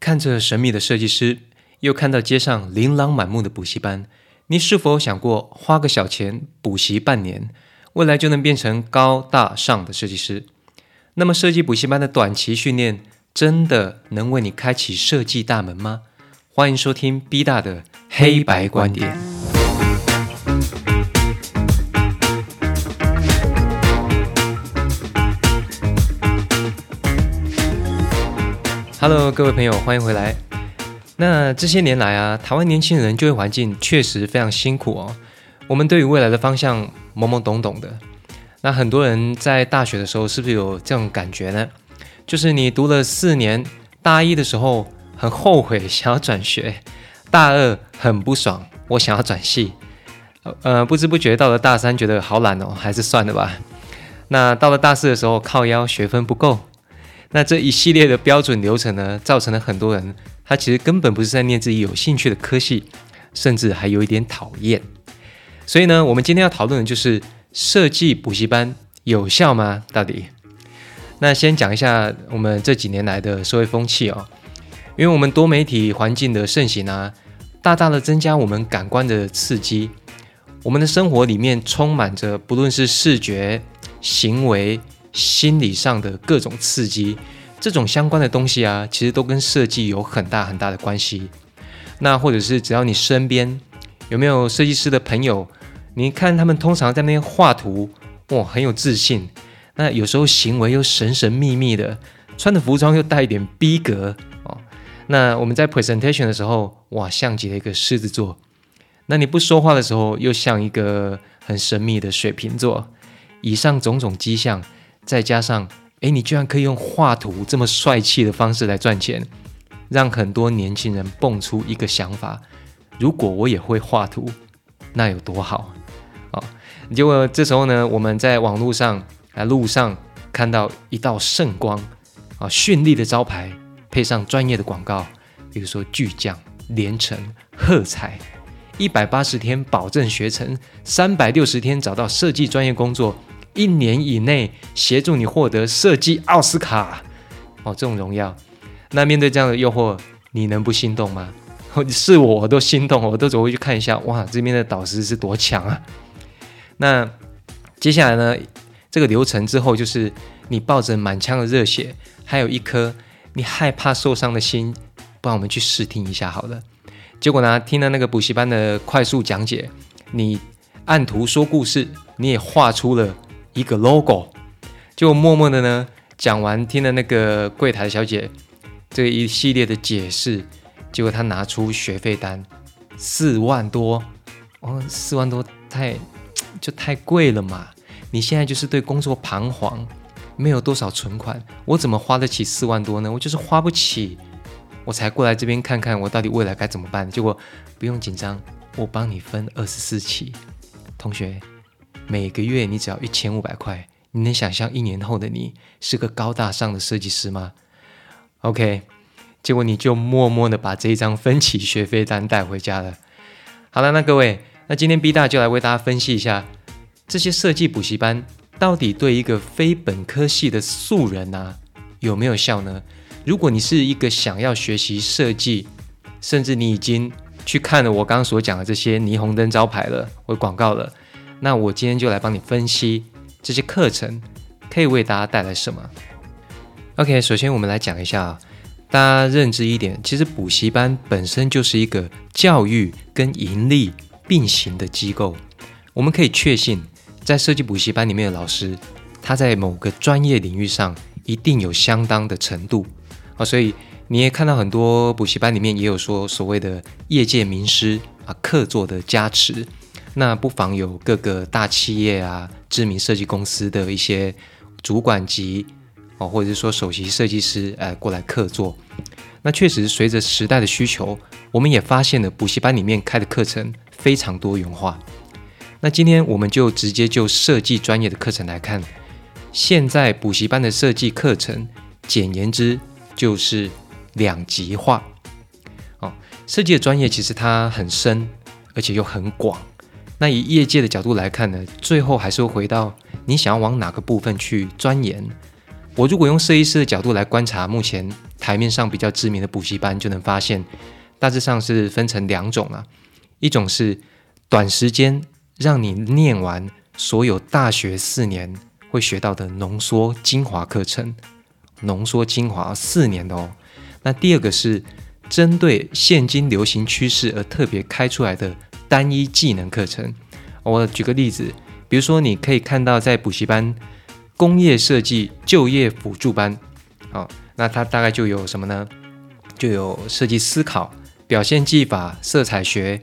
看着神秘的设计师，又看到街上琳琅满目的补习班，你是否想过花个小钱补习半年，未来就能变成高大上的设计师？那么，设计补习班的短期训练真的能为你开启设计大门吗？欢迎收听 B 大的黑白观点。Hello，各位朋友，欢迎回来。那这些年来啊，台湾年轻人就业环境确实非常辛苦哦。我们对于未来的方向懵懵懂懂的。那很多人在大学的时候，是不是有这种感觉呢？就是你读了四年，大一的时候很后悔，想要转学；大二很不爽，我想要转系。呃，不知不觉到了大三，觉得好懒哦，还是算了吧。那到了大四的时候，靠腰学分不够。那这一系列的标准流程呢，造成了很多人他其实根本不是在念自己有兴趣的科系，甚至还有一点讨厌。所以呢，我们今天要讨论的就是设计补习班有效吗？到底？那先讲一下我们这几年来的社会风气哦，因为我们多媒体环境的盛行啊，大大的增加我们感官的刺激，我们的生活里面充满着不论是视觉、行为。心理上的各种刺激，这种相关的东西啊，其实都跟设计有很大很大的关系。那或者是只要你身边有没有设计师的朋友，你看他们通常在那边画图，哇，很有自信。那有时候行为又神神秘秘的，穿的服装又带一点逼格哦。那我们在 presentation 的时候，哇，像极了一个狮子座。那你不说话的时候，又像一个很神秘的水瓶座。以上种种迹象。再加上，哎，你居然可以用画图这么帅气的方式来赚钱，让很多年轻人蹦出一个想法：如果我也会画图，那有多好啊！结果这时候呢，我们在网络上啊路上看到一道圣光啊，绚丽的招牌配上专业的广告，比如说巨匠、连城、喝彩，一百八十天保证学成，三百六十天找到设计专业工作。一年以内协助你获得设计奥斯卡哦，这种荣耀。那面对这样的诱惑，你能不心动吗？是我都心动，我都走过去看一下。哇，这边的导师是多强啊！那接下来呢？这个流程之后，就是你抱着满腔的热血，还有一颗你害怕受伤的心，帮我们去试听一下好了。结果呢，听了那个补习班的快速讲解，你按图说故事，你也画出了。一个 logo，就默默的呢讲完，听了那个柜台小姐这一系列的解释，结果她拿出学费单四万多，哦，四万多太就太贵了嘛！你现在就是对工作彷徨，没有多少存款，我怎么花得起四万多呢？我就是花不起，我才过来这边看看我到底未来该怎么办。结果不用紧张，我帮你分二十四期，同学。每个月你只要一千五百块，你能想象一年后的你是个高大上的设计师吗？OK，结果你就默默的把这一张分期学费单带回家了。好了，那各位，那今天 B 大就来为大家分析一下这些设计补习班到底对一个非本科系的素人啊有没有效呢？如果你是一个想要学习设计，甚至你已经去看了我刚刚所讲的这些霓虹灯招牌了或广告了。那我今天就来帮你分析这些课程可以为大家带来什么。OK，首先我们来讲一下，大家认知一点，其实补习班本身就是一个教育跟盈利并行的机构。我们可以确信，在设计补习班里面的老师，他在某个专业领域上一定有相当的程度啊，所以你也看到很多补习班里面也有说所谓的业界名师啊，客座的加持。那不妨有各个大企业啊、知名设计公司的一些主管级哦，或者是说首席设计师，呃，过来客座。那确实随着时代的需求，我们也发现了补习班里面开的课程非常多元化。那今天我们就直接就设计专业的课程来看，现在补习班的设计课程，简言之就是两极化。哦，设计的专业其实它很深，而且又很广。那以业界的角度来看呢，最后还是会回到你想要往哪个部分去钻研。我如果用设计师的角度来观察目前台面上比较知名的补习班就能发现，大致上是分成两种啊，一种是短时间让你念完所有大学四年会学到的浓缩精华课程，浓缩精华四年的哦。那第二个是针对现今流行趋势而特别开出来的单一技能课程。我举个例子，比如说你可以看到在补习班工业设计就业辅助班，好，那它大概就有什么呢？就有设计思考、表现技法、色彩学，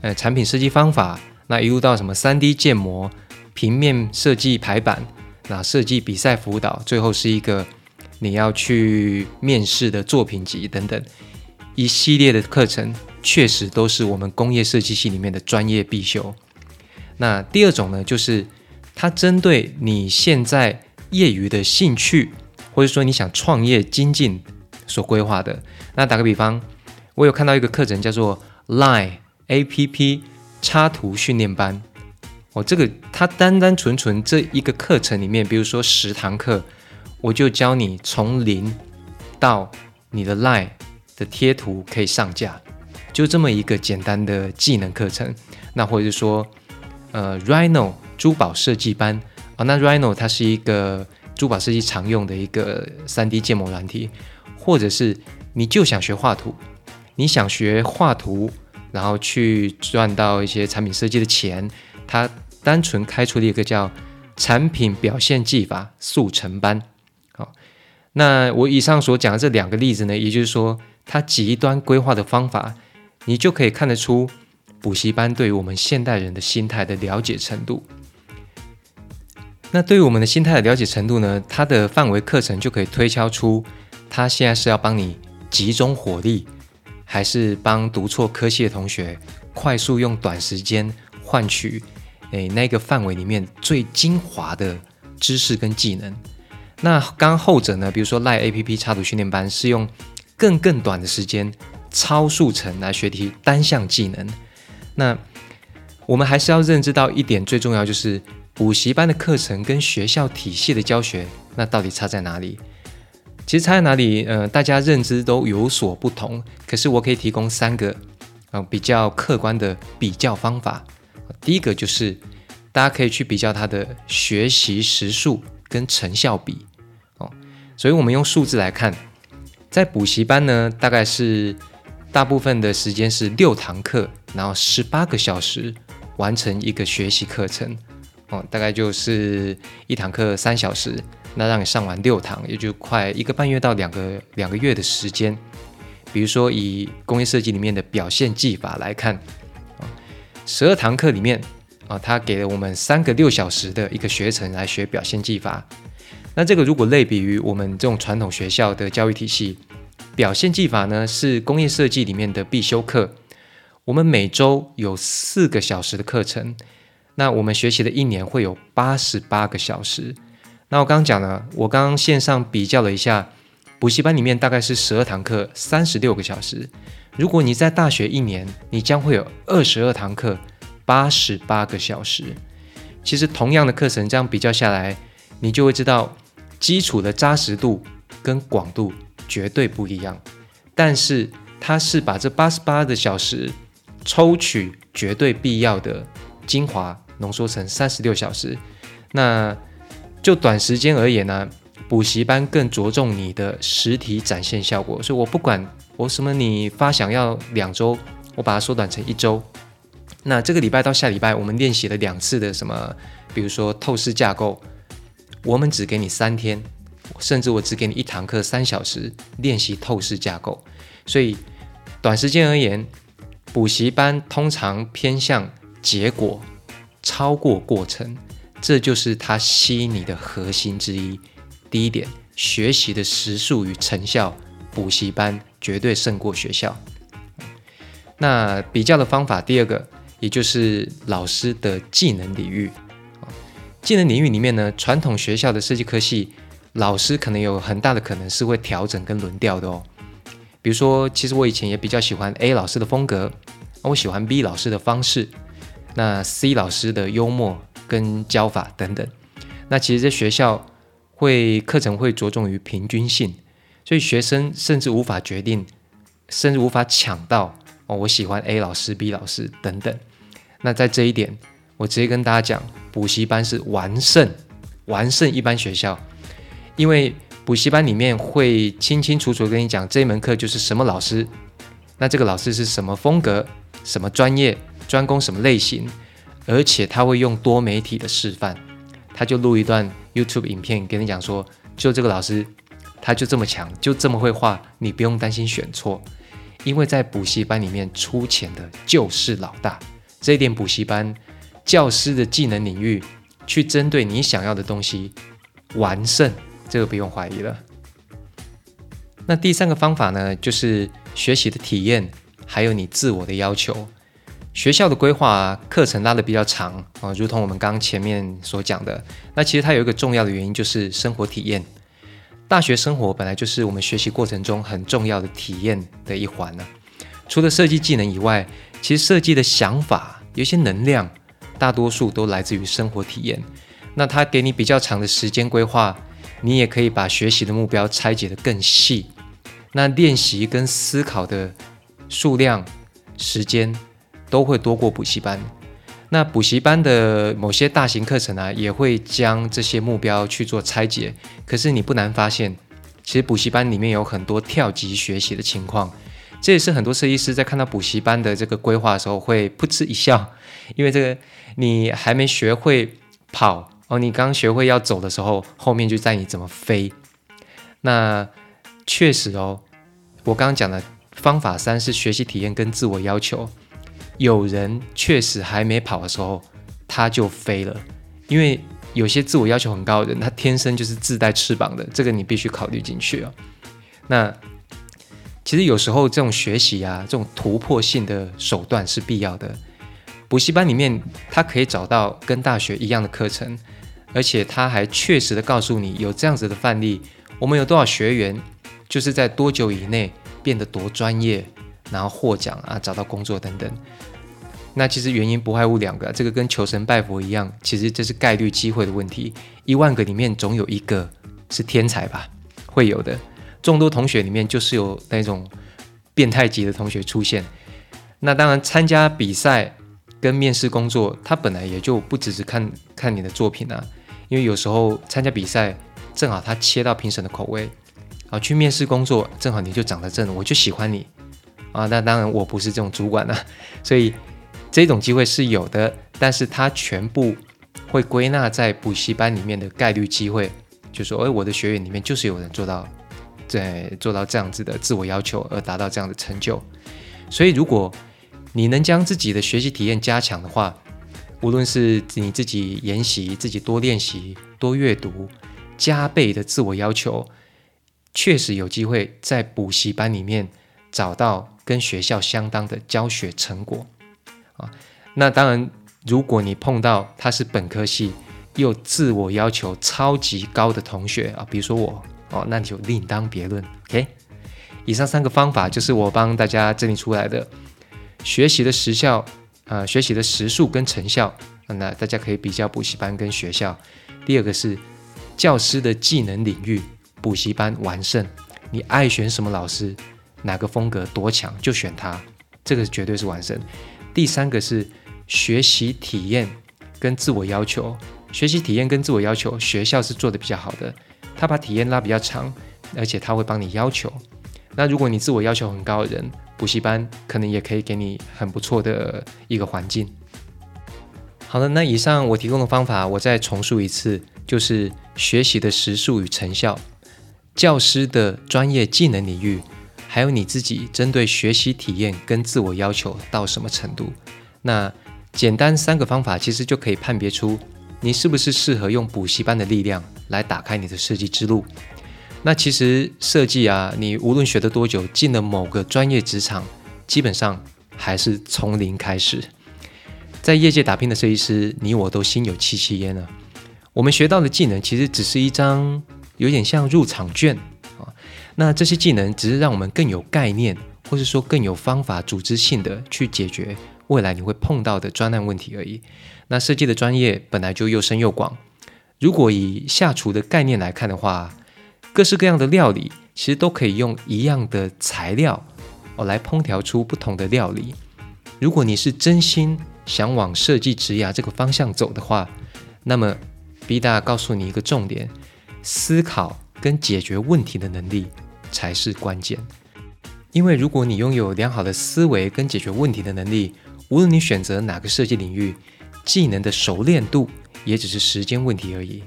呃，产品设计方法，那一路到什么三 D 建模、平面设计排版，那设计比赛辅导，最后是一个。你要去面试的作品集等等一系列的课程，确实都是我们工业设计系里面的专业必修。那第二种呢，就是它针对你现在业余的兴趣，或者说你想创业精进所规划的。那打个比方，我有看到一个课程叫做 Line APP 插图训练班。哦，这个它单单纯纯这一个课程里面，比如说十堂课。我就教你从零到你的 Line 的贴图可以上架，就这么一个简单的技能课程。那或者是说，呃，Rhino 珠宝设计班啊，那 Rhino 它是一个珠宝设计常用的一个 3D 建模软体，或者是你就想学画图，你想学画图，然后去赚到一些产品设计的钱，它单纯开出了一个叫产品表现技法速成班。好，那我以上所讲的这两个例子呢，也就是说，它极端规划的方法，你就可以看得出补习班对于我们现代人的心态的了解程度。那对于我们的心态的了解程度呢，它的范围课程就可以推敲出，它现在是要帮你集中火力，还是帮读错科系的同学快速用短时间换取诶那个范围里面最精华的知识跟技能。那刚后者呢？比如说赖 A P P 插图训练班是用更更短的时间超速成来学习单项技能。那我们还是要认知到一点，最重要就是补习班的课程跟学校体系的教学，那到底差在哪里？其实差在哪里？呃，大家认知都有所不同。可是我可以提供三个啊比较客观的比较方法。第一个就是大家可以去比较他的学习时数。跟成效比哦，所以我们用数字来看，在补习班呢，大概是大部分的时间是六堂课，然后十八个小时完成一个学习课程哦，大概就是一堂课三小时，那让你上完六堂，也就快一个半月到两个两个月的时间。比如说以工业设计里面的表现技法来看，十二堂课里面。啊，他给了我们三个六小时的一个学程来学表现技法。那这个如果类比于我们这种传统学校的教育体系，表现技法呢是工业设计里面的必修课。我们每周有四个小时的课程，那我们学习的一年会有八十八个小时。那我刚刚讲了，我刚刚线上比较了一下，补习班里面大概是十二堂课，三十六个小时。如果你在大学一年，你将会有二十二堂课。八十八个小时，其实同样的课程这样比较下来，你就会知道基础的扎实度跟广度绝对不一样。但是它是把这八十八个小时抽取绝对必要的精华浓缩成三十六小时。那就短时间而言呢，补习班更着重你的实体展现效果。所以我不管我什么，你发想要两周，我把它缩短成一周。那这个礼拜到下礼拜，我们练习了两次的什么？比如说透视架构，我们只给你三天，甚至我只给你一堂课三小时练习透视架构。所以短时间而言，补习班通常偏向结果超过过程，这就是它吸引你的核心之一。第一点，学习的时数与成效，补习班绝对胜过学校。那比较的方法，第二个。也就是老师的技能领域，技能领域里面呢，传统学校的设计科系老师可能有很大的可能是会调整跟轮调的哦。比如说，其实我以前也比较喜欢 A 老师的风格，我喜欢 B 老师的方式，那 C 老师的幽默跟教法等等。那其实这学校会课程会着重于平均性，所以学生甚至无法决定，甚至无法抢到哦，我喜欢 A 老师、B 老师等等。那在这一点，我直接跟大家讲，补习班是完胜完胜一般学校，因为补习班里面会清清楚楚跟你讲这一门课就是什么老师，那这个老师是什么风格、什么专业、专攻什么类型，而且他会用多媒体的示范，他就录一段 YouTube 影片跟你讲说，就这个老师。他就这么强，就这么会画，你不用担心选错，因为在补习班里面出钱的就是老大。这一点补习班教师的技能领域，去针对你想要的东西完胜，这个不用怀疑了。那第三个方法呢，就是学习的体验，还有你自我的要求。学校的规划课程拉的比较长啊，如同我们刚前面所讲的，那其实它有一个重要的原因，就是生活体验。大学生活本来就是我们学习过程中很重要的体验的一环呢。除了设计技能以外，其实设计的想法有些能量，大多数都来自于生活体验。那它给你比较长的时间规划，你也可以把学习的目标拆解得更细。那练习跟思考的数量、时间都会多过补习班。那补习班的某些大型课程啊，也会将这些目标去做拆解。可是你不难发现，其实补习班里面有很多跳级学习的情况。这也是很多设计师在看到补习班的这个规划的时候会噗嗤一笑，因为这个你还没学会跑哦，你刚学会要走的时候，后面就在你怎么飞。那确实哦，我刚刚讲的方法三是学习体验跟自我要求。有人确实还没跑的时候，他就飞了，因为有些自我要求很高的人，他天生就是自带翅膀的，这个你必须考虑进去哦。那其实有时候这种学习啊，这种突破性的手段是必要的。补习班里面，他可以找到跟大学一样的课程，而且他还确实的告诉你有这样子的范例，我们有多少学员就是在多久以内变得多专业。然后获奖啊，找到工作等等，那其实原因不外乎两个，这个跟求神拜佛一样，其实这是概率机会的问题，一万个里面总有一个是天才吧，会有的。众多同学里面就是有那种变态级的同学出现。那当然，参加比赛跟面试工作，他本来也就不只是看看你的作品啊，因为有时候参加比赛正好他切到评审的口味，好去面试工作正好你就长得正，我就喜欢你。啊，那当然我不是这种主管了，所以这种机会是有的，但是他全部会归纳在补习班里面的概率机会，就说，哎，我的学员里面就是有人做到，在做到这样子的自我要求而达到这样的成就，所以如果你能将自己的学习体验加强的话，无论是你自己研习、自己多练习、多阅读、加倍的自我要求，确实有机会在补习班里面找到。跟学校相当的教学成果啊，那当然，如果你碰到他是本科系又自我要求超级高的同学啊，比如说我哦，那你就另当别论。OK，以上三个方法就是我帮大家整理出来的学习的时效啊，学习的时数跟成效，那大家可以比较补习班跟学校。第二个是教师的技能领域，补习班完胜，你爱选什么老师？哪个风格多强就选它，这个绝对是完胜。第三个是学习体验跟自我要求，学习体验跟自我要求，学校是做的比较好的，他把体验拉比较长，而且他会帮你要求。那如果你自我要求很高的人，补习班可能也可以给你很不错的一个环境。好了，那以上我提供的方法，我再重述一次，就是学习的时数与成效，教师的专业技能领域。还有你自己针对学习体验跟自我要求到什么程度？那简单三个方法其实就可以判别出你是不是适合用补习班的力量来打开你的设计之路。那其实设计啊，你无论学得多久，进了某个专业职场，基本上还是从零开始。在业界打拼的设计师，你我都心有戚戚焉了。我们学到的技能其实只是一张有点像入场券啊。那这些技能只是让我们更有概念，或是说更有方法、组织性的去解决未来你会碰到的专案问题而已。那设计的专业本来就又深又广，如果以下厨的概念来看的话，各式各样的料理其实都可以用一样的材料哦来烹调出不同的料理。如果你是真心想往设计职涯这个方向走的话，那么 B 大告诉你一个重点：思考跟解决问题的能力才是关键。因为如果你拥有良好的思维跟解决问题的能力，无论你选择哪个设计领域，技能的熟练度也只是时间问题而已。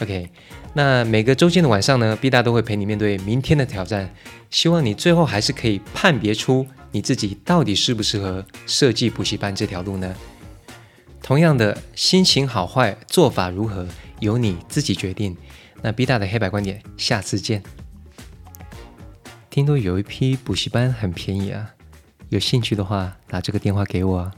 OK，那每个周间的晚上呢，B 大都会陪你面对明天的挑战。希望你最后还是可以判别出你自己到底适不适合设计补习班这条路呢？同样的，心情好坏、做法如何，由你自己决定。那 B 大的黑白观点，下次见。听说有一批补习班很便宜啊，有兴趣的话打这个电话给我啊。